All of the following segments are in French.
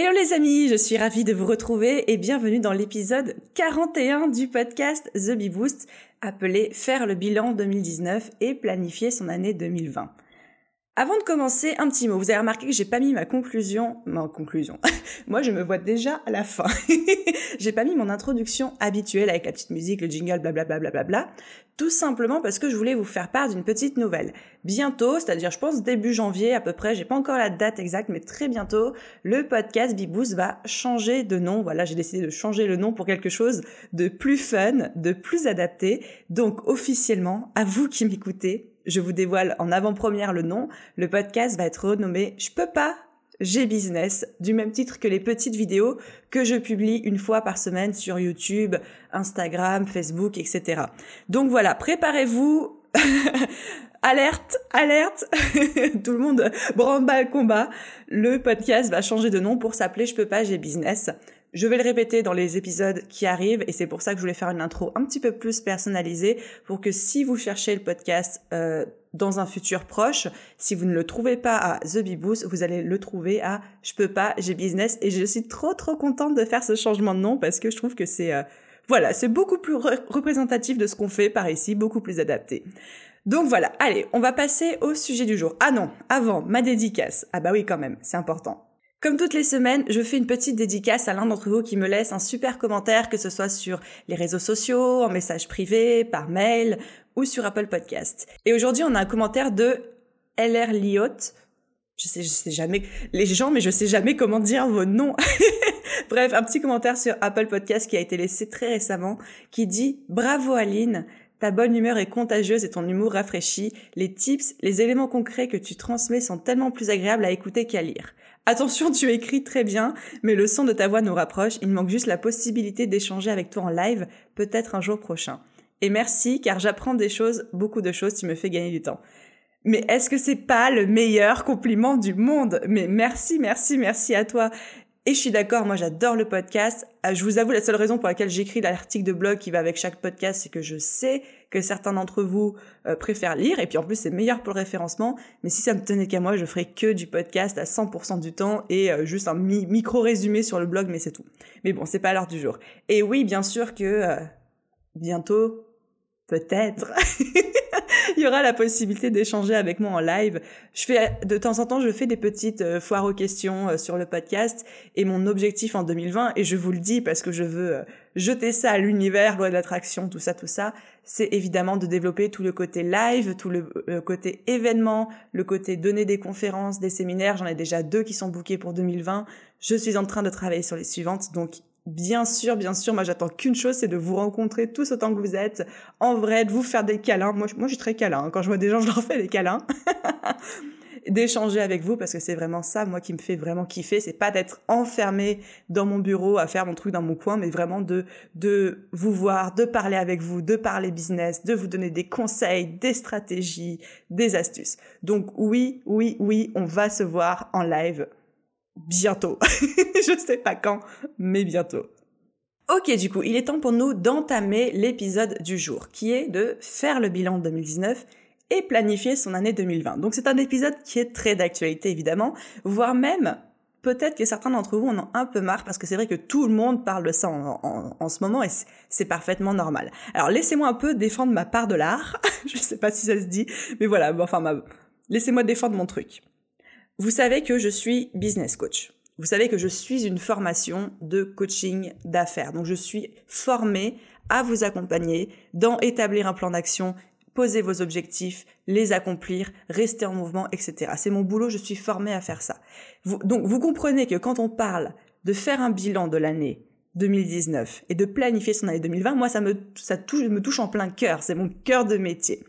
Hello les amis, je suis ravie de vous retrouver et bienvenue dans l'épisode 41 du podcast The Bee Boost appelé Faire le bilan 2019 et planifier son année 2020. Avant de commencer, un petit mot. Vous avez remarqué que j'ai pas mis ma conclusion, ma conclusion. Moi, je me vois déjà à la fin. j'ai pas mis mon introduction habituelle avec la petite musique, le jingle, blablabla, bla, bla, bla, tout simplement parce que je voulais vous faire part d'une petite nouvelle. Bientôt, c'est-à-dire, je pense début janvier à peu près, j'ai pas encore la date exacte, mais très bientôt, le podcast Biboost va changer de nom. Voilà, j'ai décidé de changer le nom pour quelque chose de plus fun, de plus adapté. Donc, officiellement, à vous qui m'écoutez, je vous dévoile en avant-première le nom. Le podcast va être renommé Je peux pas, j'ai business, du même titre que les petites vidéos que je publie une fois par semaine sur YouTube, Instagram, Facebook, etc. Donc voilà, préparez-vous. alerte, alerte, tout le monde branle le combat. Le podcast va changer de nom pour s'appeler Je peux pas, j'ai business. Je vais le répéter dans les épisodes qui arrivent et c'est pour ça que je voulais faire une intro un petit peu plus personnalisée pour que si vous cherchez le podcast euh, dans un futur proche, si vous ne le trouvez pas à The Bee Boost, vous allez le trouver à Je peux pas, j'ai business et je suis trop trop contente de faire ce changement de nom parce que je trouve que c'est euh, voilà, c'est beaucoup plus représentatif de ce qu'on fait par ici, beaucoup plus adapté. Donc voilà, allez, on va passer au sujet du jour. Ah non, avant, ma dédicace. Ah bah oui quand même, c'est important. Comme toutes les semaines, je fais une petite dédicace à l'un d'entre vous qui me laisse un super commentaire, que ce soit sur les réseaux sociaux, en message privé, par mail ou sur Apple Podcast. Et aujourd'hui, on a un commentaire de LR Liot. Je sais, je sais jamais les gens, mais je sais jamais comment dire vos noms. Bref, un petit commentaire sur Apple Podcast qui a été laissé très récemment, qui dit Bravo Aline, ta bonne humeur est contagieuse et ton humour rafraîchit. Les tips, les éléments concrets que tu transmets sont tellement plus agréables à écouter qu'à lire. Attention, tu écris très bien, mais le son de ta voix nous rapproche. Il manque juste la possibilité d'échanger avec toi en live, peut-être un jour prochain. Et merci, car j'apprends des choses, beaucoup de choses, tu me fais gagner du temps. Mais est-ce que c'est pas le meilleur compliment du monde? Mais merci, merci, merci à toi. Et je suis d'accord, moi j'adore le podcast. Euh, je vous avoue, la seule raison pour laquelle j'écris l'article de blog qui va avec chaque podcast, c'est que je sais que certains d'entre vous euh, préfèrent lire. Et puis en plus, c'est meilleur pour le référencement. Mais si ça me tenait qu'à moi, je ferais que du podcast à 100% du temps et euh, juste un micro résumé sur le blog, mais c'est tout. Mais bon, c'est pas l'heure du jour. Et oui, bien sûr que bientôt, peut-être. il y aura la possibilité d'échanger avec moi en live. Je fais de temps en temps, je fais des petites euh, foires aux questions euh, sur le podcast et mon objectif en 2020 et je vous le dis parce que je veux euh, jeter ça à l'univers, loi de l'attraction, tout ça, tout ça, c'est évidemment de développer tout le côté live, tout le, côté événement, le côté donner des conférences, des séminaires. J'en ai déjà deux qui sont bookés pour 2020. Je suis en train de travailler sur les suivantes, donc Bien sûr, bien sûr, moi j'attends qu'une chose, c'est de vous rencontrer tous autant que vous êtes, en vrai, de vous faire des câlins. Moi, moi je suis très câlin, hein. quand je vois des gens, je leur fais des câlins. d'échanger avec vous parce que c'est vraiment ça moi qui me fait vraiment kiffer c'est pas d'être enfermé dans mon bureau à faire mon truc dans mon coin mais vraiment de de vous voir de parler avec vous de parler business de vous donner des conseils des stratégies des astuces donc oui oui oui on va se voir en live bientôt. je sais pas quand, mais bientôt. Ok, du coup, il est temps pour nous d'entamer l'épisode du jour, qui est de faire le bilan 2019 et planifier son année 2020. Donc c'est un épisode qui est très d'actualité, évidemment, voire même peut-être que certains d'entre vous en ont un peu marre parce que c'est vrai que tout le monde parle de ça en, ce moment et c'est parfaitement normal. Alors laissez-moi un peu défendre ma part de l'art. je sais pas si ça se dit, mais voilà, enfin, laissez-moi défendre mon truc. Vous savez que je suis business coach. Vous savez que je suis une formation de coaching d'affaires. Donc je suis formée à vous accompagner dans établir un plan d'action, poser vos objectifs, les accomplir, rester en mouvement, etc. C'est mon boulot, je suis formée à faire ça. donc vous comprenez que quand on parle de faire un bilan de l'année 2019 et de planifier son année 2020, moi ça me ça touche, me touche en plein cœur, c'est mon cœur de métier.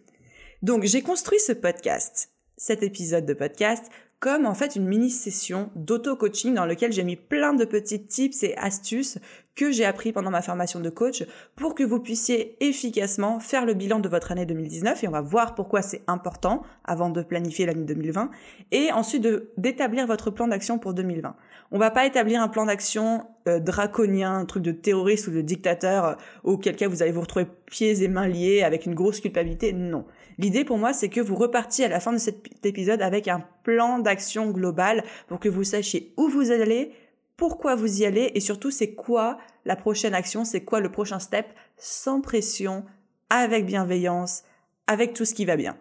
Donc j'ai construit ce podcast, cet épisode de podcast comme en fait une mini-session d'auto-coaching dans lequel j'ai mis plein de petits tips et astuces que j'ai appris pendant ma formation de coach pour que vous puissiez efficacement faire le bilan de votre année 2019 et on va voir pourquoi c'est important avant de planifier l'année 2020 et ensuite d'établir votre plan d'action pour 2020. On va pas établir un plan d'action euh, draconien, un truc de terroriste ou de dictateur euh, auquel cas vous allez vous retrouver pieds et mains liés avec une grosse culpabilité. Non. L'idée pour moi, c'est que vous repartiez à la fin de cet épisode avec un plan d'action global pour que vous sachiez où vous allez, pourquoi vous y allez et surtout c'est quoi la prochaine action, c'est quoi le prochain step sans pression, avec bienveillance, avec tout ce qui va bien.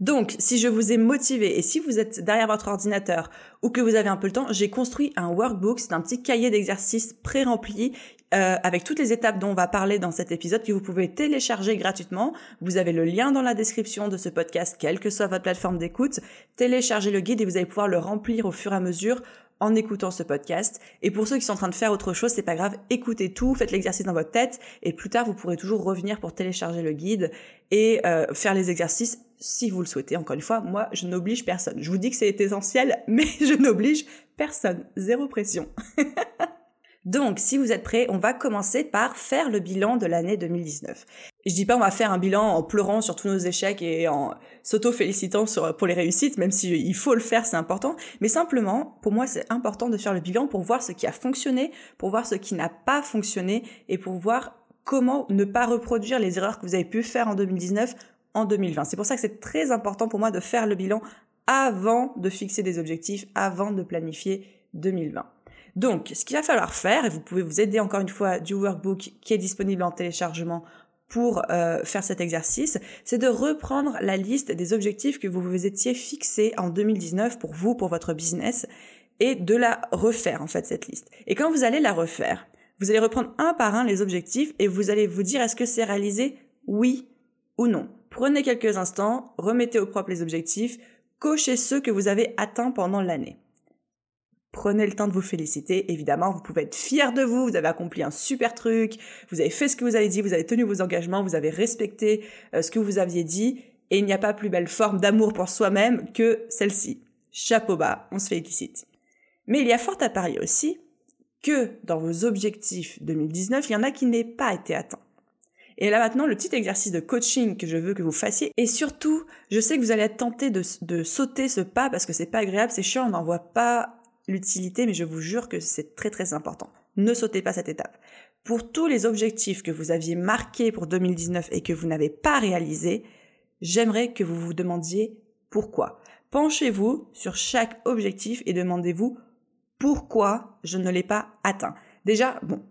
Donc, si je vous ai motivé et si vous êtes derrière votre ordinateur ou que vous avez un peu le temps, j'ai construit un workbook, c'est un petit cahier d'exercices pré-rempli euh, avec toutes les étapes dont on va parler dans cet épisode que vous pouvez télécharger gratuitement. Vous avez le lien dans la description de ce podcast, quelle que soit votre plateforme d'écoute. Téléchargez le guide et vous allez pouvoir le remplir au fur et à mesure en écoutant ce podcast. Et pour ceux qui sont en train de faire autre chose, c'est pas grave, écoutez tout, faites l'exercice dans votre tête et plus tard vous pourrez toujours revenir pour télécharger le guide et euh, faire les exercices si vous le souhaitez. Encore une fois, moi je n'oblige personne. Je vous dis que c'est essentiel, mais je n'oblige personne. Zéro pression. Donc, si vous êtes prêts, on va commencer par faire le bilan de l'année 2019. Je dis pas on va faire un bilan en pleurant sur tous nos échecs et en s'auto-félicitant pour les réussites, même s'il faut le faire, c'est important. Mais simplement, pour moi, c'est important de faire le bilan pour voir ce qui a fonctionné, pour voir ce qui n'a pas fonctionné et pour voir comment ne pas reproduire les erreurs que vous avez pu faire en 2019 en 2020. C'est pour ça que c'est très important pour moi de faire le bilan avant de fixer des objectifs, avant de planifier 2020. Donc, ce qu'il va falloir faire, et vous pouvez vous aider encore une fois du workbook qui est disponible en téléchargement pour euh, faire cet exercice, c'est de reprendre la liste des objectifs que vous vous étiez fixés en 2019 pour vous, pour votre business, et de la refaire en fait cette liste. Et quand vous allez la refaire, vous allez reprendre un par un les objectifs et vous allez vous dire est-ce que c'est réalisé oui ou non. Prenez quelques instants, remettez au propre les objectifs, cochez ceux que vous avez atteints pendant l'année. Prenez le temps de vous féliciter, évidemment, vous pouvez être fier de vous, vous avez accompli un super truc, vous avez fait ce que vous avez dit, vous avez tenu vos engagements, vous avez respecté euh, ce que vous aviez dit, et il n'y a pas plus belle forme d'amour pour soi-même que celle-ci. Chapeau bas, on se félicite. Mais il y a fort à parier aussi que dans vos objectifs 2019, il y en a qui n'aient pas été atteints. Et là maintenant, le petit exercice de coaching que je veux que vous fassiez, et surtout, je sais que vous allez être tenté de, de sauter ce pas parce que c'est pas agréable, c'est chiant, on n'en voit pas l'utilité, mais je vous jure que c'est très très important. Ne sautez pas cette étape. Pour tous les objectifs que vous aviez marqués pour 2019 et que vous n'avez pas réalisés, j'aimerais que vous vous demandiez pourquoi. Penchez-vous sur chaque objectif et demandez-vous pourquoi je ne l'ai pas atteint. Déjà, bon,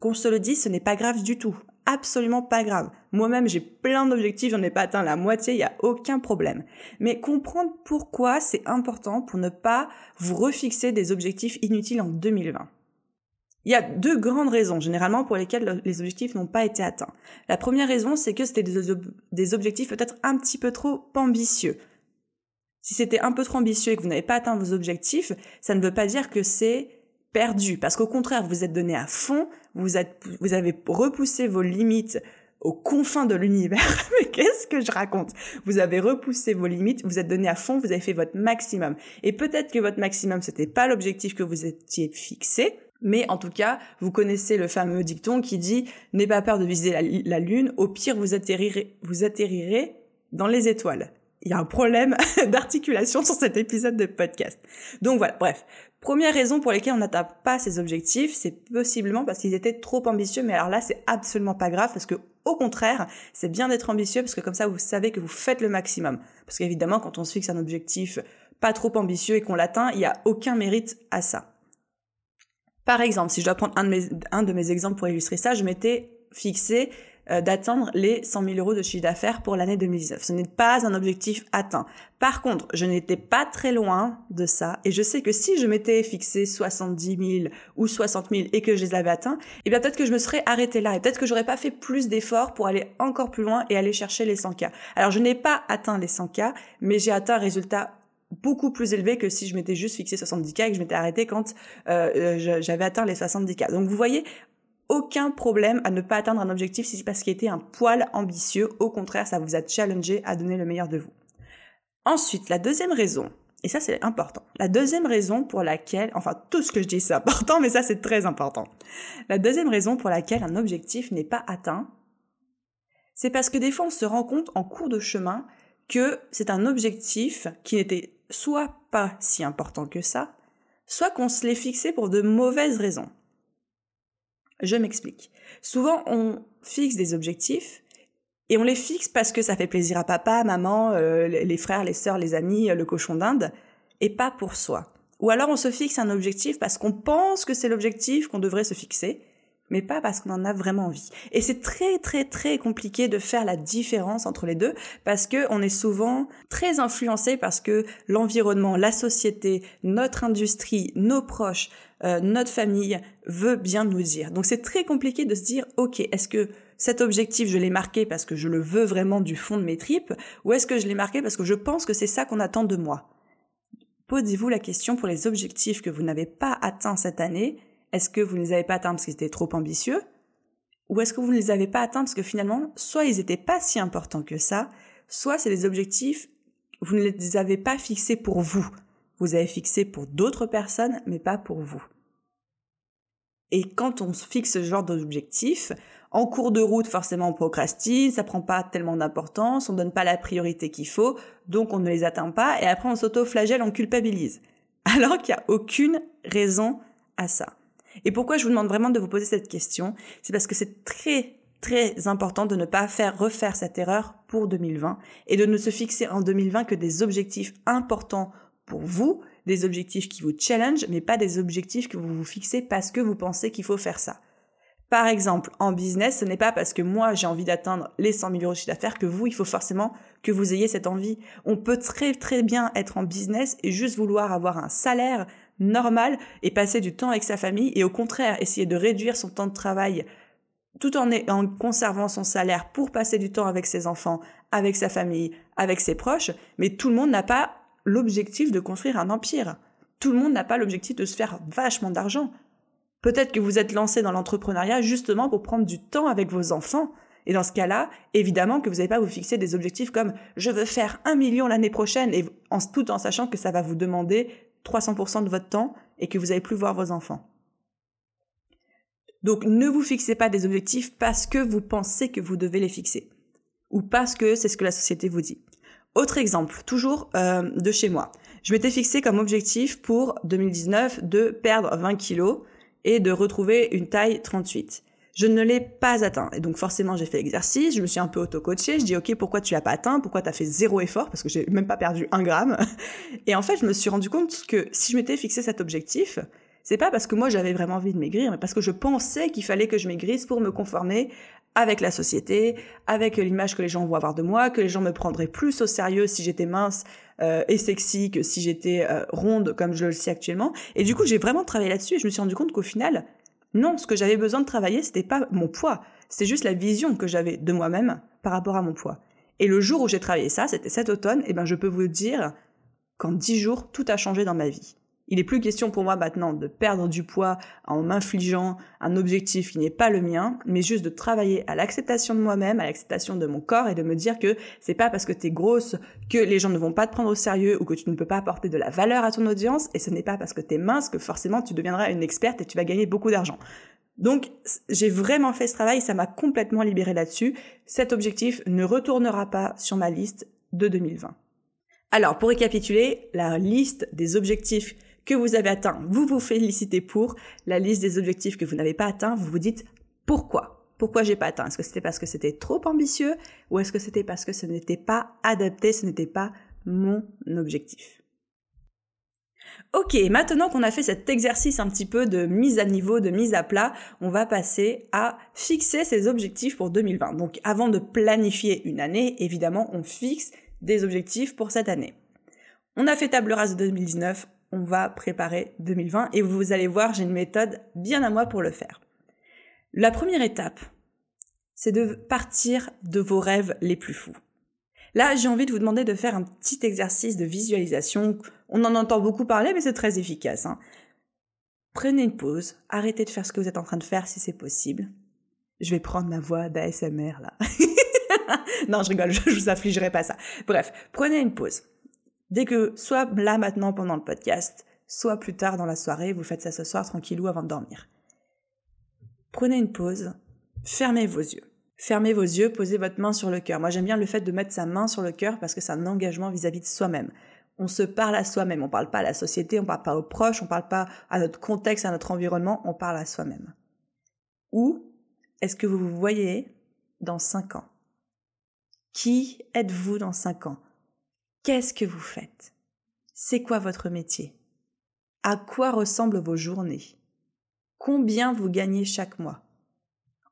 qu'on se le dise, ce n'est pas grave du tout absolument pas grave. Moi-même, j'ai plein d'objectifs, j'en ai pas atteint la moitié, il n'y a aucun problème. Mais comprendre pourquoi c'est important pour ne pas vous refixer des objectifs inutiles en 2020. Il y a deux grandes raisons généralement pour lesquelles les objectifs n'ont pas été atteints. La première raison, c'est que c'était des, objectifs peut-être un petit peu trop ambitieux. Si c'était un peu trop ambitieux et que vous n'avez pas atteint vos objectifs, ça ne veut pas dire que c'est perdu, parce qu'au contraire, vous êtes donné à fond, vous, êtes, vous avez repoussé vos limites aux confins de l'univers. Mais qu'est-ce que je raconte? Vous avez repoussé vos limites, vous êtes donné à fond, vous avez fait votre maximum. Et peut-être que votre maximum, c'était pas l'objectif que vous étiez fixé, mais en tout cas, vous connaissez le fameux dicton qui dit n'aie pas peur de viser la, la, lune, au pire vous atterrirez, vous atterrirez dans les étoiles. Il y a un problème d'articulation sur cet épisode de podcast. Donc voilà, bref. Première raison pour laquelle on n'atteint pas ces objectifs, c'est possiblement parce qu'ils étaient trop ambitieux, mais alors là, c'est absolument pas grave parce que au contraire, c'est bien d'être ambitieux parce que comme ça, vous savez que vous faites le maximum. Parce qu'évidemment, quand on se fixe un objectif pas trop ambitieux et qu'on l'atteint, il n'y a aucun mérite à ça. Par exemple, si je dois prendre un de mes, un de mes exemples pour illustrer ça, je m'étais fixé euh, d'atteindre les 100 000 euros de chiffre d'affaires pour l'année 2019. Ce n'est pas un objectif atteint. Par contre, je n'étais pas très loin de ça et je sais que si je m'étais fixé 70 000 ou 60 000 et que je les avais atteints, eh bien peut-être que je me serais arrêté là et peut-être que j'aurais pas fait plus d'efforts pour aller encore plus loin et aller chercher les 100K. Alors je n'ai pas atteint les 100K, mais j'ai atteint un résultat beaucoup plus élevé que si je m'étais juste fixé 70K et que je m'étais arrêté quand euh, euh j'avais atteint les 70K. Donc vous voyez, aucun problème à ne pas atteindre un objectif si c'est parce qu'il était un poil ambitieux. Au contraire, ça vous a challengé à donner le meilleur de vous. Ensuite, la deuxième raison, et ça c'est important, la deuxième raison pour laquelle, enfin tout ce que je dis c'est important, mais ça c'est très important. La deuxième raison pour laquelle un objectif n'est pas atteint, c'est parce que des fois on se rend compte en cours de chemin que c'est un objectif qui n'était soit pas si important que ça, soit qu'on se l'est fixé pour de mauvaises raisons. Je m'explique. Souvent, on fixe des objectifs et on les fixe parce que ça fait plaisir à papa, maman, euh, les frères, les sœurs, les amis, le cochon d'Inde, et pas pour soi. Ou alors on se fixe un objectif parce qu'on pense que c'est l'objectif qu'on devrait se fixer, mais pas parce qu'on en a vraiment envie. Et c'est très très très compliqué de faire la différence entre les deux parce que on est souvent très influencé parce que l'environnement, la société, notre industrie, nos proches, euh, notre famille veut bien nous dire. Donc c'est très compliqué de se dire OK, est-ce que cet objectif, je l'ai marqué parce que je le veux vraiment du fond de mes tripes ou est-ce que je l'ai marqué parce que je pense que c'est ça qu'on attend de moi? Posez-vous la question pour les objectifs que vous n'avez pas atteints cette année, est-ce que vous ne les avez pas atteints parce qu'ils étaient trop ambitieux Ou est-ce que vous ne les avez pas atteints parce que finalement, soit ils n'étaient pas si importants que ça, soit c'est des objectifs, vous ne les avez pas fixés pour vous. Vous avez fixé pour d'autres personnes, mais pas pour vous. Et quand on fixe ce genre d'objectifs, en cours de route, forcément, on procrastine, ça prend pas tellement d'importance, on donne pas la priorité qu'il faut, donc on ne les atteint pas, et après on s'auto-flagelle, on culpabilise. Alors qu'il n'y a aucune raison à ça. Et pourquoi je vous demande vraiment de vous poser cette question C'est parce que c'est très très important de ne pas faire refaire cette erreur pour 2020 et de ne se fixer en 2020 que des objectifs importants pour vous, des objectifs qui vous challenge, mais pas des objectifs que vous vous fixez parce que vous pensez qu'il faut faire ça. Par exemple, en business, ce n'est pas parce que moi j'ai envie d'atteindre les 100 000 euros de chiffre d'affaires que vous, il faut forcément que vous ayez cette envie. On peut très très bien être en business et juste vouloir avoir un salaire normal et passer du temps avec sa famille et au contraire essayer de réduire son temps de travail tout en, conservant son salaire pour passer du temps avec ses enfants, avec sa famille, avec ses proches, mais tout le monde n'a pas l'objectif de construire un empire. Tout le monde n'a pas l'objectif de se faire vachement d'argent. Peut-être que vous êtes lancé dans l'entrepreneuriat justement pour prendre du temps avec vos enfants. Et dans ce cas-là, évidemment que vous n'allez pas vous fixer des objectifs comme je veux faire un million l'année prochaine et tout en sachant que ça va vous demander 300% de votre temps et que vous n'allez plus voir vos enfants. Donc ne vous fixez pas des objectifs parce que vous pensez que vous devez les fixer ou parce que c'est ce que la société vous dit. Autre exemple, toujours euh, de chez moi. Je m'étais fixé comme objectif pour 2019 de perdre 20 kilos et de retrouver une taille 38 je ne l'ai pas atteint. Et donc forcément, j'ai fait l'exercice, je me suis un peu auto-coachée, je dis ok, pourquoi tu l'as pas atteint? Pourquoi tu as fait zéro effort? Parce que j'ai même pas perdu un gramme. Et en fait, je me suis rendu compte que si je m'étais fixé cet objectif, c'est pas parce que moi j'avais vraiment envie de maigrir, mais parce que je pensais qu'il fallait que je maigrisse pour me conformer avec la société, avec l'image que les gens vont avoir de moi, que les gens me prendraient plus au sérieux si j'étais mince euh, et sexy que si j'étais euh, ronde comme je le sais actuellement. Et du coup, j'ai vraiment travaillé là-dessus et je me suis rendu compte qu'au final, non, ce que j'avais besoin de travailler, c'était pas mon poids, c'était juste la vision que j'avais de moi-même par rapport à mon poids. Et le jour où j'ai travaillé ça, c'était cet automne, et ben je peux vous dire qu'en dix jours, tout a changé dans ma vie. Il n'est plus question pour moi maintenant de perdre du poids en m'infligeant un objectif qui n'est pas le mien, mais juste de travailler à l'acceptation de moi-même, à l'acceptation de mon corps et de me dire que c'est pas parce que t'es grosse que les gens ne vont pas te prendre au sérieux ou que tu ne peux pas apporter de la valeur à ton audience et ce n'est pas parce que t'es mince que forcément tu deviendras une experte et tu vas gagner beaucoup d'argent. Donc, j'ai vraiment fait ce travail, ça m'a complètement libéré là-dessus. Cet objectif ne retournera pas sur ma liste de 2020. Alors, pour récapituler, la liste des objectifs que vous avez atteint, vous vous félicitez pour. La liste des objectifs que vous n'avez pas atteints, vous vous dites pourquoi? Pourquoi j'ai pas atteint? Est-ce que c'était parce que c'était trop ambitieux ou est-ce que c'était parce que ce n'était pas adapté, ce n'était pas mon objectif? Ok, maintenant qu'on a fait cet exercice un petit peu de mise à niveau, de mise à plat, on va passer à fixer ses objectifs pour 2020. Donc avant de planifier une année, évidemment, on fixe des objectifs pour cette année. On a fait table rase de 2019, on va préparer 2020 et vous allez voir, j'ai une méthode bien à moi pour le faire. La première étape, c'est de partir de vos rêves les plus fous. Là, j'ai envie de vous demander de faire un petit exercice de visualisation. On en entend beaucoup parler, mais c'est très efficace. Hein. Prenez une pause, arrêtez de faire ce que vous êtes en train de faire si c'est possible. Je vais prendre ma voix d'ASMR là. non, je rigole, je, vous affligerai pas ça. Bref, prenez une pause. Dès que, soit là maintenant pendant le podcast, soit plus tard dans la soirée, vous faites ça ce soir tranquillou avant de dormir. Prenez une pause, fermez vos yeux. Fermez vos yeux, posez votre main sur le cœur. Moi j'aime bien le fait de mettre sa main sur le cœur parce que c'est un engagement vis-à-vis de soi-même. On se parle à soi-même, on parle pas à la société, on parle pas aux proches, on parle pas à notre contexte, à notre environnement, on parle à soi-même. Où est-ce que vous vous voyez dans cinq ans? Qui êtes-vous dans cinq ans? Qu'est-ce que vous faites? C'est quoi votre métier? À quoi ressemblent vos journées? Combien vous gagnez chaque mois?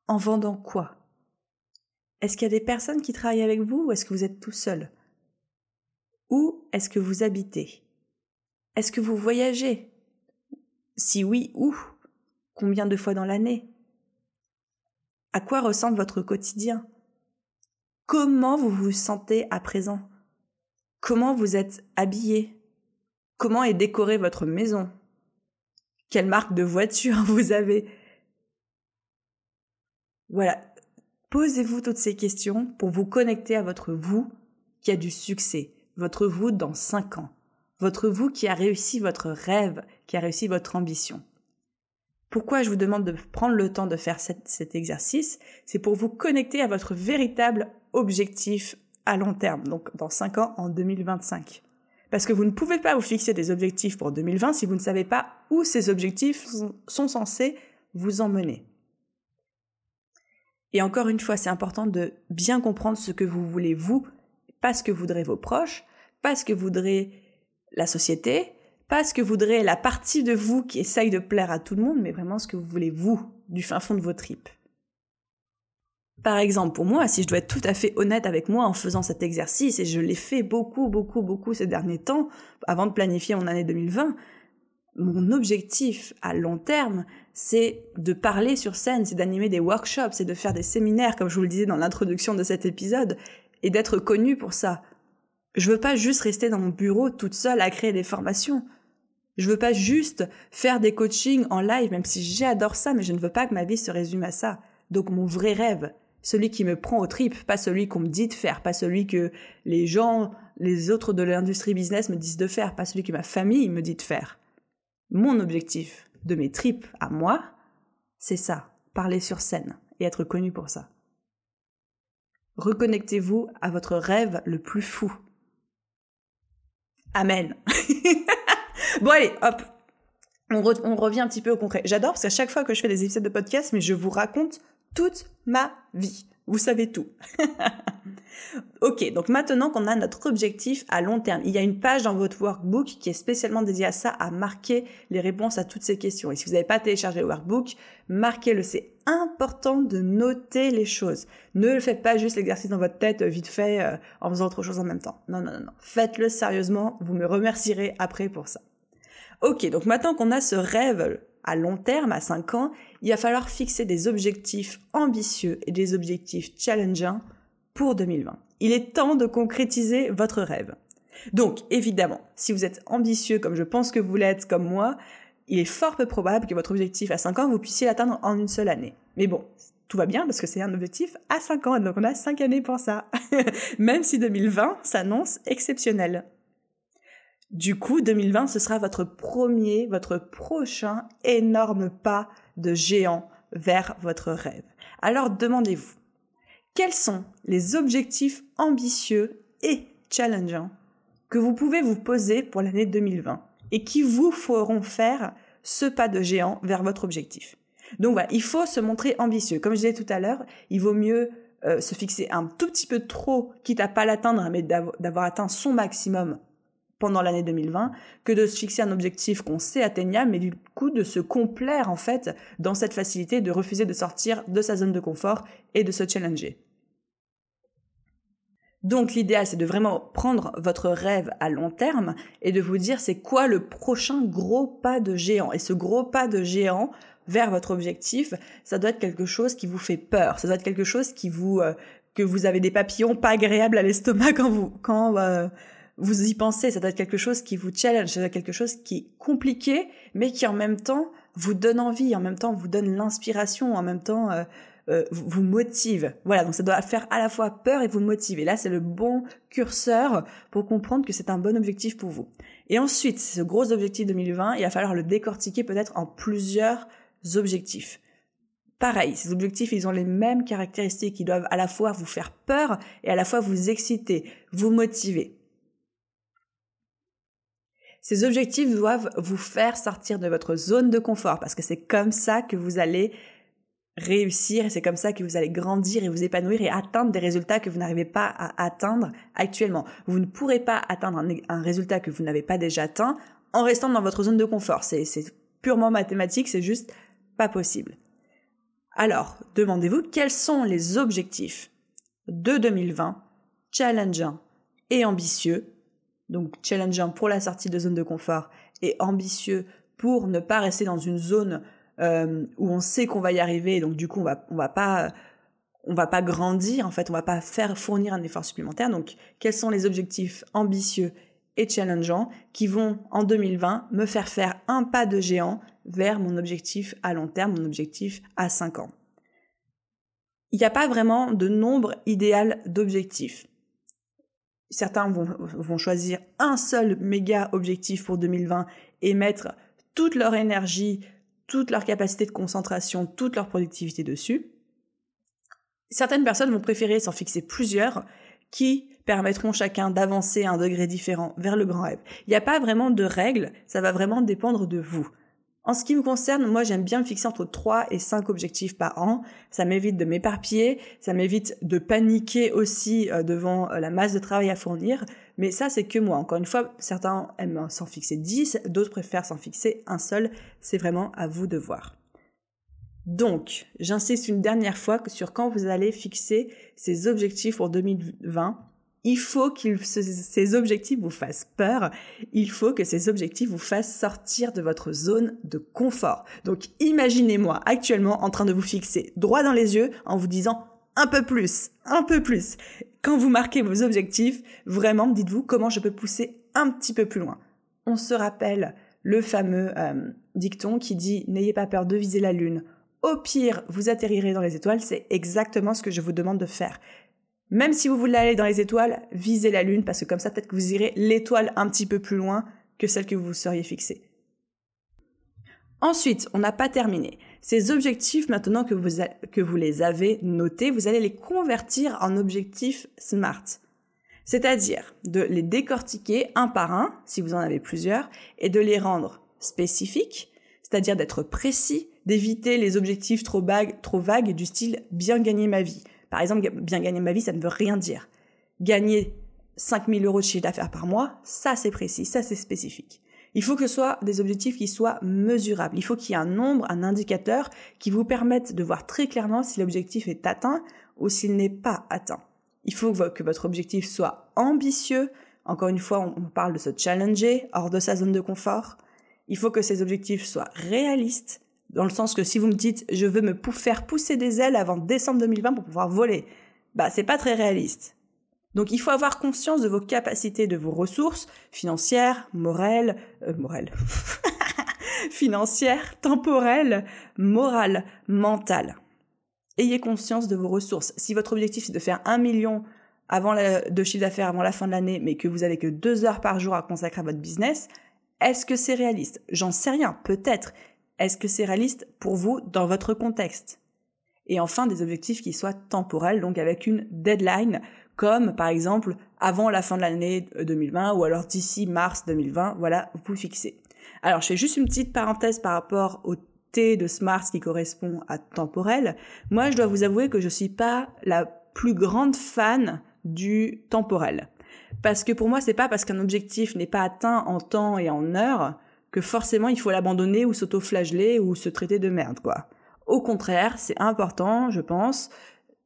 En vendant quoi? Est-ce qu'il y a des personnes qui travaillent avec vous ou est-ce que vous êtes tout seul? Où est-ce que vous habitez? Est-ce que vous voyagez? Si oui, où? Combien de fois dans l'année? À quoi ressemble votre quotidien? Comment vous vous sentez à présent? Comment vous êtes habillé? Comment est décorée votre maison? Quelle marque de voiture vous avez? Voilà. Posez-vous toutes ces questions pour vous connecter à votre vous qui a du succès, votre vous dans 5 ans, votre vous qui a réussi votre rêve, qui a réussi votre ambition. Pourquoi je vous demande de prendre le temps de faire cet, exercice? C'est pour vous connecter à votre véritable objectif à long terme, donc dans 5 ans, en 2025. Parce que vous ne pouvez pas vous fixer des objectifs pour 2020 si vous ne savez pas où ces objectifs sont censés vous emmener. Et encore une fois, c'est important de bien comprendre ce que vous voulez vous, pas ce que voudraient vos proches, pas ce que voudrait la société, pas ce que voudrait la partie de vous qui essaye de plaire à tout le monde, mais vraiment ce que vous voulez vous, du fin fond de vos tripes. Par exemple, pour moi, si je dois être tout à fait honnête avec moi en faisant cet exercice, et je l'ai fait beaucoup, beaucoup, beaucoup ces derniers temps, avant de planifier mon année 2020, mon objectif à long terme, c'est de parler sur scène, c'est d'animer des workshops, c'est de faire des séminaires, comme je vous le disais dans l'introduction de cet épisode, et d'être connu pour ça. Je veux pas juste rester dans mon bureau toute seule à créer des formations. Je veux pas juste faire des coachings en live, même si j'adore ça, mais je ne veux pas que ma vie se résume à ça. Donc mon vrai rêve, celui qui me prend au tripes, pas celui qu'on me dit de faire, pas celui que les gens, les autres de l'industrie business me disent de faire, pas celui que ma famille me dit de faire. Mon objectif de mes tripes à moi, c'est ça, parler sur scène et être connu pour ça. Reconnectez-vous à votre rêve le plus fou. Amen. Bon allez, hop. On, revient un petit peu au concret. J'adore parce qu'à chaque fois que je fais des épisodes de podcast, mais je vous raconte toute ma vie. Vous savez tout. ok, donc maintenant qu'on a notre objectif à long terme, il y a une page dans votre workbook qui est spécialement dédiée à ça, à marquer les réponses à toutes ces questions. Et si vous n'avez pas téléchargé le workbook, marquez-le. C'est important de noter les choses. Ne le faites pas juste l'exercice dans votre tête vite fait euh, en faisant autre chose en même temps. Non, non, non, non. Faites-le sérieusement. Vous me remercierez après pour ça. Ok, donc maintenant qu'on a ce rêve à long terme, à 5 ans, il va falloir fixer des objectifs ambitieux et des objectifs challengeants pour 2020. Il est temps de concrétiser votre rêve. Donc, évidemment, si vous êtes ambitieux comme je pense que vous l'êtes comme moi, il est fort peu probable que votre objectif à 5 ans, vous puissiez l'atteindre en une seule année. Mais bon, tout va bien parce que c'est un objectif à 5 ans, donc on a 5 années pour ça. Même si 2020 s'annonce exceptionnel. Du coup, 2020, ce sera votre premier, votre prochain énorme pas de géant vers votre rêve. Alors demandez-vous, quels sont les objectifs ambitieux et challengeants que vous pouvez vous poser pour l'année 2020 et qui vous feront faire ce pas de géant vers votre objectif? Donc voilà, il faut se montrer ambitieux. Comme je disais tout à l'heure, il vaut mieux euh, se fixer un tout petit peu trop, quitte à pas l'atteindre, mais d'avoir atteint son maximum pendant l'année 2020 que de se fixer un objectif qu'on sait atteignable, mais du coup de se complaire en fait dans cette facilité de refuser de sortir de sa zone de confort et de se challenger. Donc l'idéal c'est de vraiment prendre votre rêve à long terme et de vous dire c'est quoi le prochain gros pas de géant? Et ce gros pas de géant vers votre objectif, ça doit être quelque chose qui vous fait peur, ça doit être quelque chose qui vous euh, que vous avez des papillons pas agréables à l'estomac quand vous quand euh, vous y pensez, ça doit être quelque chose qui vous challenge, ça doit être quelque chose qui est compliqué, mais qui en même temps vous donne envie, en même temps vous donne l'inspiration, en même temps euh, euh, vous motive. Voilà, donc ça doit faire à la fois peur et vous motiver. Là, c'est le bon curseur pour comprendre que c'est un bon objectif pour vous. Et ensuite, ce gros objectif 2020, il va falloir le décortiquer peut-être en plusieurs objectifs. Pareil, ces objectifs, ils ont les mêmes caractéristiques. Ils doivent à la fois vous faire peur et à la fois vous exciter, vous motiver. Ces objectifs doivent vous faire sortir de votre zone de confort parce que c'est comme ça que vous allez réussir et c'est comme ça que vous allez grandir et vous épanouir et atteindre des résultats que vous n'arrivez pas à atteindre actuellement. Vous ne pourrez pas atteindre un, résultat que vous n'avez pas déjà atteint en restant dans votre zone de confort. C'est purement mathématique, c'est juste pas possible. Alors, demandez-vous quels sont les objectifs de 2020, challengeants et ambitieux. Donc, challengeant pour la sortie de zone de confort et ambitieux pour ne pas rester dans une zone euh, où on sait qu'on va y arriver, donc du coup on va on va pas on va pas grandir en fait, on va pas faire fournir un effort supplémentaire. Donc quels sont les objectifs ambitieux et challengeants qui vont en 2020 me faire faire un pas de géant vers mon objectif à long terme, mon objectif à 5 ans? Il n'y a pas vraiment de nombre idéal d'objectifs. Certains vont, choisir un seul méga objectif pour 2020 et mettre toute leur énergie, toute leur capacité de concentration, toute leur productivité dessus. Certaines personnes vont préférer s'en fixer plusieurs qui permettront chacun d'avancer à un degré différent vers le grand rêve. Il n'y a pas vraiment de règles, ça va vraiment dépendre de vous. En ce qui me concerne, moi j'aime bien me fixer entre 3 et 5 objectifs par an. Ça m'évite de m'éparpiller, ça m'évite de paniquer aussi euh, devant euh, la masse de travail à fournir. Mais ça c'est que moi. Encore une fois, certains aiment s'en fixer 10, d'autres préfèrent s'en fixer un seul. C'est vraiment à vous de voir. Donc, j'insiste une dernière fois sur quand vous allez fixer ces objectifs pour 2020, il faut que ces objectifs vous fassent peur. Il faut que ces objectifs vous fassent sortir de votre zone de confort. Donc imaginez-moi actuellement en train de vous fixer droit dans les yeux en vous disant un peu plus, un peu plus. Quand vous marquez vos objectifs, vraiment dites-vous comment je peux pousser un petit peu plus loin. On se rappelle le fameux euh, dicton qui dit n'ayez pas peur de viser la lune. Au pire, vous atterrirez dans les étoiles. C'est exactement ce que je vous demande de faire. Même si vous voulez aller dans les étoiles, visez la Lune, parce que comme ça, peut-être que vous irez l'étoile un petit peu plus loin que celle que vous seriez fixée. Ensuite, on n'a pas terminé. Ces objectifs, maintenant que vous, les avez notés, vous allez les convertir en objectifs SMART. C'est-à-dire de les décortiquer un par un, si vous en avez plusieurs, et de les rendre spécifiques, c'est-à-dire d'être précis, d'éviter les objectifs trop vagues, trop vagues du style bien gagner ma vie. Par exemple, bien gagner ma vie, ça ne veut rien dire. Gagner 5000 euros de chiffre d'affaires par mois, ça c'est précis, ça c'est spécifique. Il faut que ce soit des objectifs qui soient mesurables. Il faut qu'il y ait un nombre, un indicateur qui vous permette de voir très clairement si l'objectif est atteint ou s'il n'est pas atteint. Il faut que votre objectif soit ambitieux. Encore une fois, on parle de se challenger hors de sa zone de confort. Il faut que ces objectifs soient réalistes dans le sens que si vous me dites je veux me faire pousser des ailes avant décembre 2020 pour pouvoir voler, bah c'est pas très réaliste. Donc il faut avoir conscience de vos capacités, de vos ressources financières, morales, euh, financières, temporelles, morales, mentales. Ayez conscience de vos ressources. Si votre objectif c'est de faire un million avant de chiffre d'affaires avant la fin de l'année, mais que vous avez que deux heures par jour à consacrer à votre business, est-ce que c'est réaliste? J'en sais rien, peut-être. Est-ce que c'est réaliste pour vous dans votre contexte? Et enfin, des objectifs qui soient temporels, donc avec une deadline, comme par exemple avant la fin de l'année 2020 ou alors d'ici mars 2020, voilà, vous fixez. Alors, je fais juste une petite parenthèse par rapport au T de SMART qui correspond à temporel. Moi, je dois vous avouer que je suis pas la plus grande fan du temporel. Parce que pour moi, c'est pas parce qu'un objectif n'est pas atteint en temps et en heure que forcément il faut l'abandonner ou s'auto-flageller ou se traiter de merde, quoi. Au contraire, c'est important, je pense,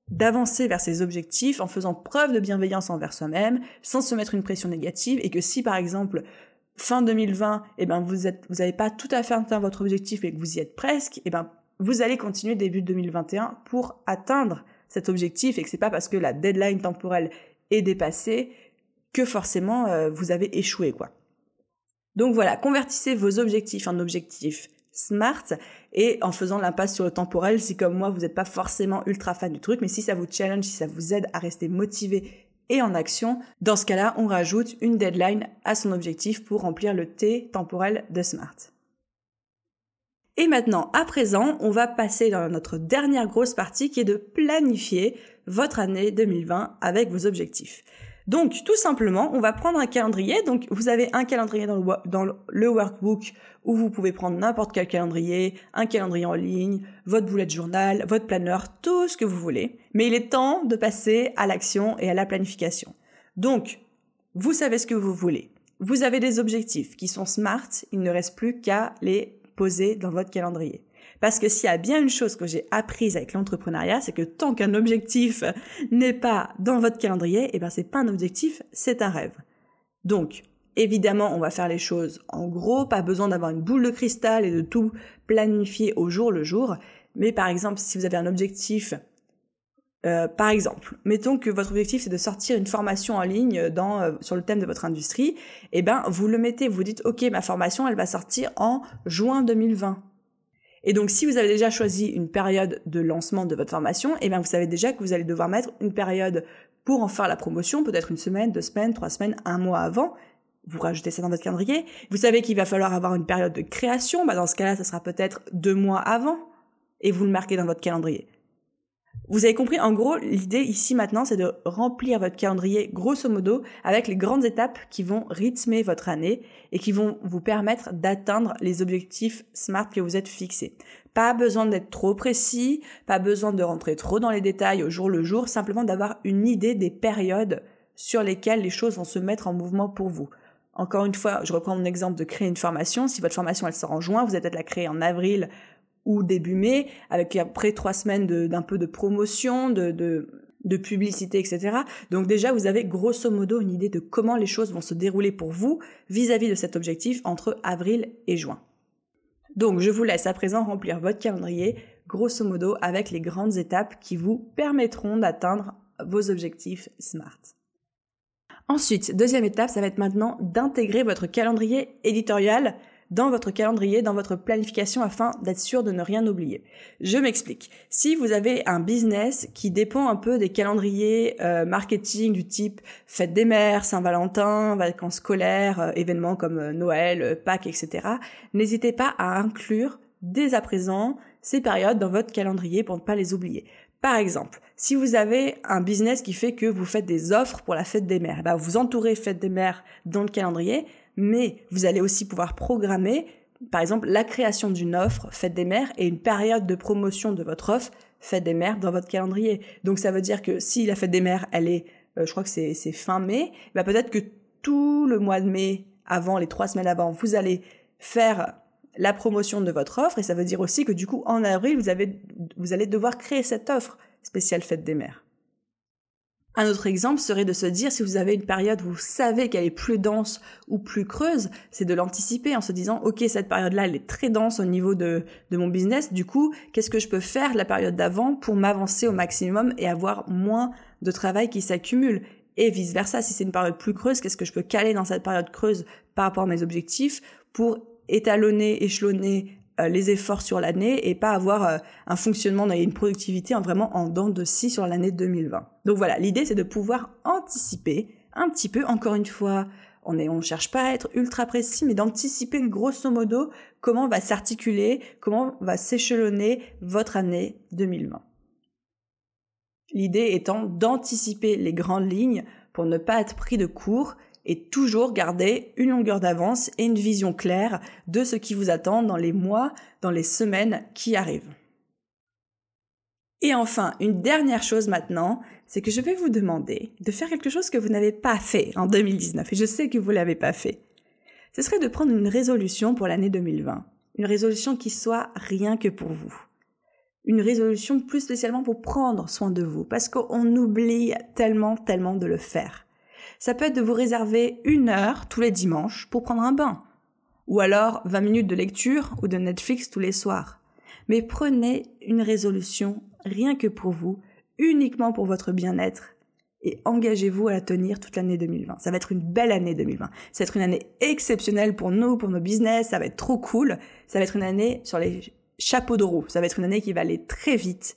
d'avancer vers ses objectifs en faisant preuve de bienveillance envers soi-même, sans se mettre une pression négative, et que si par exemple fin 2020, eh ben vous êtes, vous n'avez pas tout à fait atteint votre objectif et que vous y êtes presque, eh ben vous allez continuer début 2021 pour atteindre cet objectif et que c'est pas parce que la deadline temporelle est dépassée que forcément euh, vous avez échoué quoi. Donc voilà, convertissez vos objectifs en objectifs smart et en faisant l'impasse sur le temporel si comme moi vous n'êtes pas forcément ultra fan du truc, mais si ça vous challenge, si ça vous aide à rester motivé et en action, dans ce cas-là, on rajoute une deadline à son objectif pour remplir le T temporel de SMART. Et maintenant, à présent, on va passer dans notre dernière grosse partie qui est de planifier votre année 2020 avec vos objectifs. Donc, tout simplement, on va prendre un calendrier. Donc, vous avez un calendrier dans le, workbook où vous pouvez prendre n'importe quel calendrier, un calendrier en ligne, votre bullet journal, votre planeur, tout ce que vous voulez. Mais il est temps de passer à l'action et à la planification. Donc, vous savez ce que vous voulez. vous avez des objectifs qui sont smart, il ne reste plus qu'à les poser dans votre calendrier. Parce que s'il y a bien une chose que j'ai apprise avec l'entrepreneuriat, c'est que tant qu'un objectif n'est pas dans votre calendrier, eh ben c'est pas un objectif, c'est un rêve. Donc, évidemment, on va faire les choses en gros, pas besoin d'avoir une boule de cristal et de tout planifier au jour le jour. Mais par exemple, si vous avez un objectif euh, par exemple, mettons que votre objectif c'est de sortir une formation en ligne dans, euh, sur le thème de votre industrie, eh ben vous le mettez, vous dites ok ma formation elle va sortir en juin 2020. Et donc, si vous avez déjà choisi une période de lancement de votre formation, eh bien, vous savez déjà que vous allez devoir mettre une période pour en faire la promotion, peut-être une semaine, deux semaines, trois semaines, un mois avant. Vous rajoutez ça dans votre calendrier. Vous savez qu'il va falloir avoir une période de création. Bah, dans ce cas-là, ça sera peut-être deux mois avant. Et vous le marquez dans votre calendrier. Vous avez compris, en gros, l'idée ici maintenant, c'est de remplir votre calendrier grosso modo avec les grandes étapes qui vont rythmer votre année et qui vont vous permettre d'atteindre les objectifs SMART que vous êtes fixés. Pas besoin d'être trop précis, pas besoin de rentrer trop dans les détails au jour le jour, simplement d'avoir une idée des périodes sur lesquelles les choses vont se mettre en mouvement pour vous. Encore une fois, je reprends mon exemple de créer une formation. Si votre formation elle sort en juin, vous êtes peut-être la créer en avril ou début mai, avec après trois semaines d'un peu de promotion, de, de, publicité, etc. Donc déjà, vous avez grosso modo une idée de comment les choses vont se dérouler pour vous vis-à-vis -vis de cet objectif entre avril et juin. Donc je vous laisse à présent remplir votre calendrier, grosso modo, avec les grandes étapes qui vous permettront d'atteindre vos objectifs SMART. Ensuite, deuxième étape, ça va être maintenant d'intégrer votre calendrier éditorial dans votre calendrier, dans votre planification afin d'être sûr de ne rien oublier. Je m'explique. Si vous avez un business qui dépend un peu des calendriers euh, marketing du type fête des mères, Saint-Valentin, vacances scolaires, euh, événements comme euh, Noël, Pâques, etc., n'hésitez pas à inclure dès à présent ces périodes dans votre calendrier pour ne pas les oublier. Par exemple, si vous avez un business qui fait que vous faites des offres pour la fête des mères, bah vous entourez fête des mères dans le calendrier, mais vous allez aussi pouvoir programmer, par exemple, la création d'une offre fête des mères et une période de promotion de votre offre fête des mères dans votre calendrier. Donc ça veut dire que si la fête des mères, elle est, euh, je crois que c'est fin mai, bah peut-être que tout le mois de mai, avant, les trois semaines avant, vous allez faire la promotion de votre offre et ça veut dire aussi que du coup en avril vous avez vous allez devoir créer cette offre spéciale fête des mères. Un autre exemple serait de se dire si vous avez une période où vous savez qu'elle est plus dense ou plus creuse, c'est de l'anticiper en se disant ok cette période-là elle est très dense au niveau de, mon business, du coup qu'est-ce que je peux faire la période d'avant pour m'avancer au maximum et avoir moins de travail qui s'accumule? Et vice versa si c'est une période plus creuse, qu'est-ce que je peux caler dans cette période creuse par rapport à mes objectifs pour étalonner, échelonner les efforts sur l'année et pas avoir euh, un fonctionnement et une productivité en vraiment en dents de scie sur l'année 2020. Donc voilà, l'idée c'est de pouvoir anticiper un petit peu, encore une fois, on ne cherche pas à être ultra précis, mais d'anticiper grosso modo comment va s'articuler, comment va s'échelonner votre année 2020. L'idée étant d'anticiper les grandes lignes pour ne pas être pris de court et toujours garder une longueur d'avance et une vision claire de ce qui vous attend dans les mois, dans les semaines qui arrivent. Et enfin, une dernière chose maintenant, c'est que je vais vous demander de faire quelque chose que vous n'avez pas fait en 2019, et je sais que vous l'avez pas fait. Ce serait de prendre une résolution pour l'année 2020. Une résolution qui soit rien que pour vous. Une résolution plus spécialement pour prendre soin de vous, parce qu'on oublie tellement, tellement de le faire ça peut être de vous réserver une heure tous les dimanches pour prendre un bain. Ou alors 20 minutes de lecture ou de Netflix tous les soirs. Mais prenez une résolution rien que pour vous, uniquement pour votre bien-être et engagez-vous à la tenir toute l'année 2020. Ça va être une belle année 2020. Ça va être une année exceptionnelle pour nous, pour nos business. Ça va être trop cool. Ça va être une année sur les chapeaux de. Ça va être une année qui va aller très vite.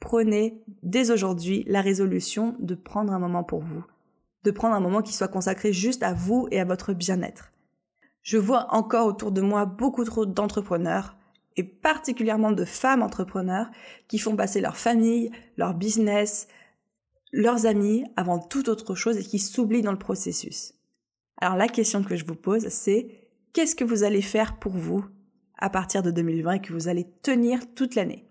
Prenez dès aujourd'hui la résolution de prendre un moment pour vous, de prendre un moment qui soit consacré juste à vous et à votre bien-être. Je vois encore autour de moi beaucoup trop d'entrepreneurs et particulièrement de femmes entrepreneurs qui font passer leur famille, leur business, leurs amis avant toute autre chose et qui s'oublient dans le processus. Alors la question que je vous pose, c'est qu'est-ce que vous allez faire pour vous à partir de 2020 et que vous allez tenir toute l'année?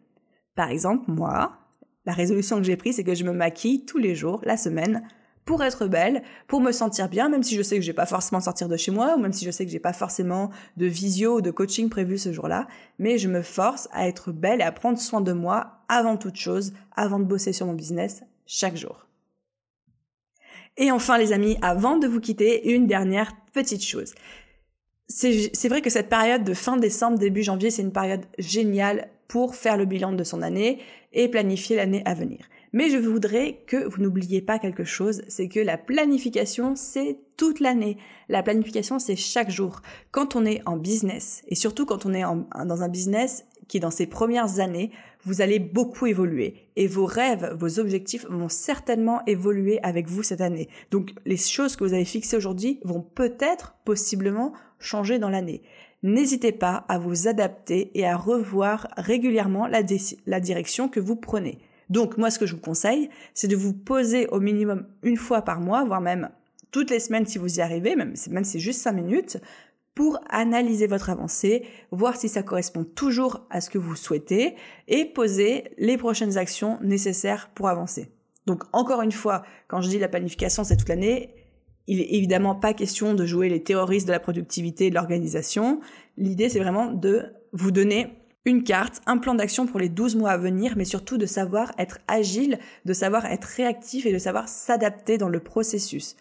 Par exemple, moi, la résolution que j'ai prise, c'est que je me maquille tous les jours, la semaine, pour être belle, pour me sentir bien, même si je sais que je vais pas forcément sortir de chez moi, ou même si je sais que j'ai pas forcément de visio ou de coaching prévu ce jour-là, mais je me force à être belle et à prendre soin de moi avant toute chose, avant de bosser sur mon business chaque jour. Et enfin les amis, avant de vous quitter, une dernière petite chose. C'est vrai que cette période de fin décembre, début janvier, c'est une période géniale pour faire le bilan de son année et planifier l'année à venir. Mais je voudrais que vous n'oubliez pas quelque chose, c'est que la planification, c'est toute l'année. La planification, c'est chaque jour. Quand on est en business, et surtout quand on est dans un business qui est dans ses premières années, vous allez beaucoup évoluer. Et vos rêves, vos objectifs vont certainement évoluer avec vous cette année. Donc les choses que vous avez fixées aujourd'hui vont peut-être, possiblement, changer dans l'année. N'hésitez pas à vous adapter et à revoir régulièrement la, la direction que vous prenez. Donc moi, ce que je vous conseille, c'est de vous poser au minimum une fois par mois, voire même toutes les semaines si vous y arrivez, même, si c'est juste cinq minutes, pour analyser votre avancée, voir si ça correspond toujours à ce que vous souhaitez et poser les prochaines actions nécessaires pour avancer. Donc encore une fois, quand je dis la planification, c'est toute l'année, il est évidemment pas question de jouer les terroristes de la productivité et de l'organisation. L'idée, c'est vraiment de vous donner une carte, un plan d'action pour les 12 mois à venir, mais surtout de savoir être agile, de savoir être réactif et de savoir s'adapter dans le processus.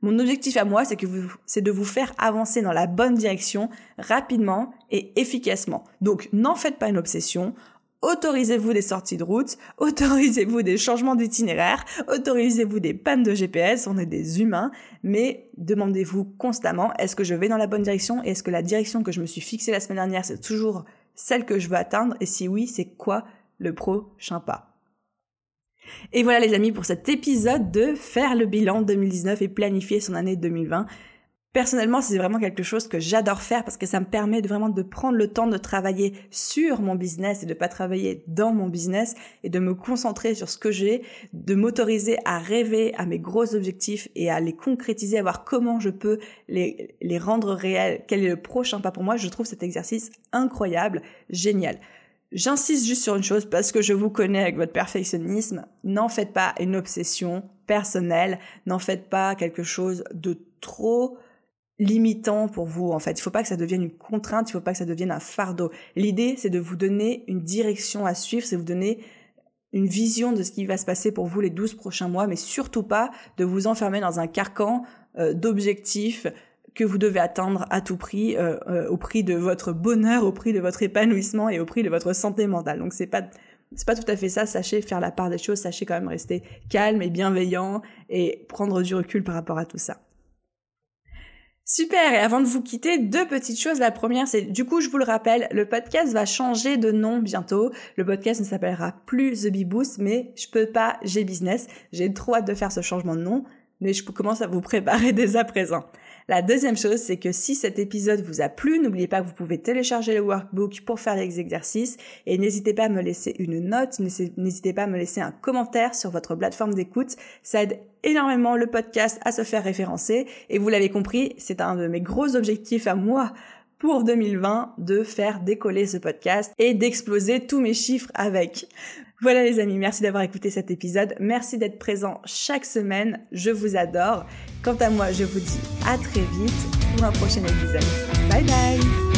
Mon objectif à moi, c'est que c'est de vous faire avancer dans la bonne direction rapidement et efficacement. Donc, n'en faites pas une obsession. Autorisez-vous des sorties de route, autorisez-vous des changements d'itinéraire, autorisez-vous des pannes de GPS, on est des humains, mais demandez-vous constamment, est-ce que je vais dans la bonne direction et est-ce que la direction que je me suis fixée la semaine dernière, c'est toujours celle que je veux atteindre et si oui, c'est quoi le prochain pas? Et voilà les amis pour cet épisode de faire le bilan 2019 et planifier son année 2020. Personnellement, c'est vraiment quelque chose que j'adore faire parce que ça me permet de vraiment de prendre le temps de travailler sur mon business et de pas travailler dans mon business et de me concentrer sur ce que j'ai, de m'autoriser à rêver à mes gros objectifs et à les concrétiser, à voir comment je peux les, les rendre réels, quel est le prochain pas pour moi? Je trouve cet exercice incroyable, génial. J'insiste juste sur une chose parce que je vous connais avec votre perfectionnisme. N'en faites pas une obsession personnelle. N'en faites pas quelque chose de trop limitant pour vous en fait. Il faut pas que ça devienne une contrainte, il faut pas que ça devienne un fardeau. L'idée c'est de vous donner une direction à suivre, c'est vous donner une vision de ce qui va se passer pour vous les 12 prochains mois, mais surtout pas de vous enfermer dans un carcan euh, d'objectifs que vous devez atteindre à tout prix, euh, euh, au prix de votre bonheur, au prix de votre épanouissement et au prix de votre santé mentale. Donc c'est pas c'est pas tout à fait ça. Sachez faire la part des choses, sachez quand même rester calme et bienveillant et prendre du recul par rapport à tout ça. Super, et avant de vous quitter, deux petites choses. La première, c'est du coup, je vous le rappelle, le podcast va changer de nom bientôt. Le podcast ne s'appellera plus The Bee Boost, mais je peux pas, j'ai business. J'ai trop hâte de faire ce changement de nom, mais je commence à vous préparer dès à présent. La deuxième chose, c'est que si cet épisode vous a plu, n'oubliez pas que vous pouvez télécharger le workbook pour faire les exercices et n'hésitez pas à me laisser une note, n'hésitez pas à me laisser un commentaire sur votre plateforme d'écoute. Ça aide énormément le podcast à se faire référencer et vous l'avez compris, c'est un de mes gros objectifs à moi pour 2020 de faire décoller ce podcast et d'exploser tous mes chiffres avec. Voilà les amis, merci d'avoir écouté cet épisode. Merci d'être présent chaque semaine. Je vous adore. Quant à moi, je vous dis à très vite pour un prochain épisode. Bye bye